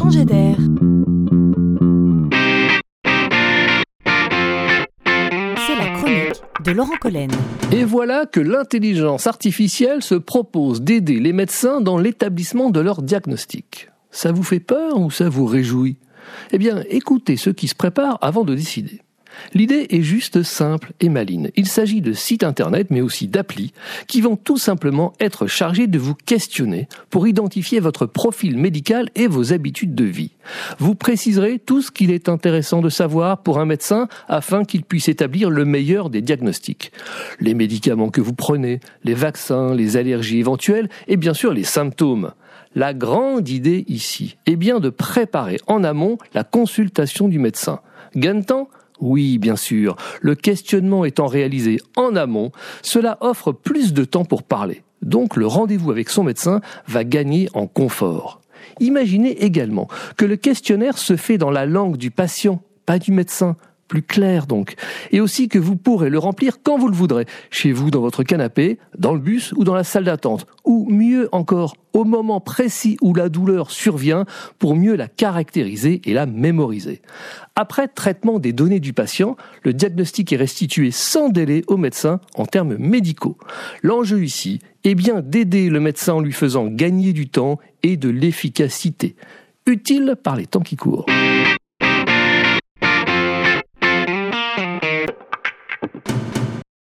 C'est la chronique de Laurent Collen. Et voilà que l'intelligence artificielle se propose d'aider les médecins dans l'établissement de leur diagnostic. Ça vous fait peur ou ça vous réjouit? Eh bien, écoutez ce qui se prépare avant de décider. L'idée est juste simple et maligne. Il s'agit de sites internet, mais aussi d'applis, qui vont tout simplement être chargés de vous questionner pour identifier votre profil médical et vos habitudes de vie. Vous préciserez tout ce qu'il est intéressant de savoir pour un médecin afin qu'il puisse établir le meilleur des diagnostics. Les médicaments que vous prenez, les vaccins, les allergies éventuelles et bien sûr les symptômes. La grande idée ici est bien de préparer en amont la consultation du médecin. Gain de temps oui, bien sûr. Le questionnement étant réalisé en amont, cela offre plus de temps pour parler. Donc le rendez-vous avec son médecin va gagner en confort. Imaginez également que le questionnaire se fait dans la langue du patient, pas du médecin plus clair donc, et aussi que vous pourrez le remplir quand vous le voudrez, chez vous, dans votre canapé, dans le bus ou dans la salle d'attente, ou mieux encore, au moment précis où la douleur survient pour mieux la caractériser et la mémoriser. Après traitement des données du patient, le diagnostic est restitué sans délai au médecin en termes médicaux. L'enjeu ici est bien d'aider le médecin en lui faisant gagner du temps et de l'efficacité, utile par les temps qui courent.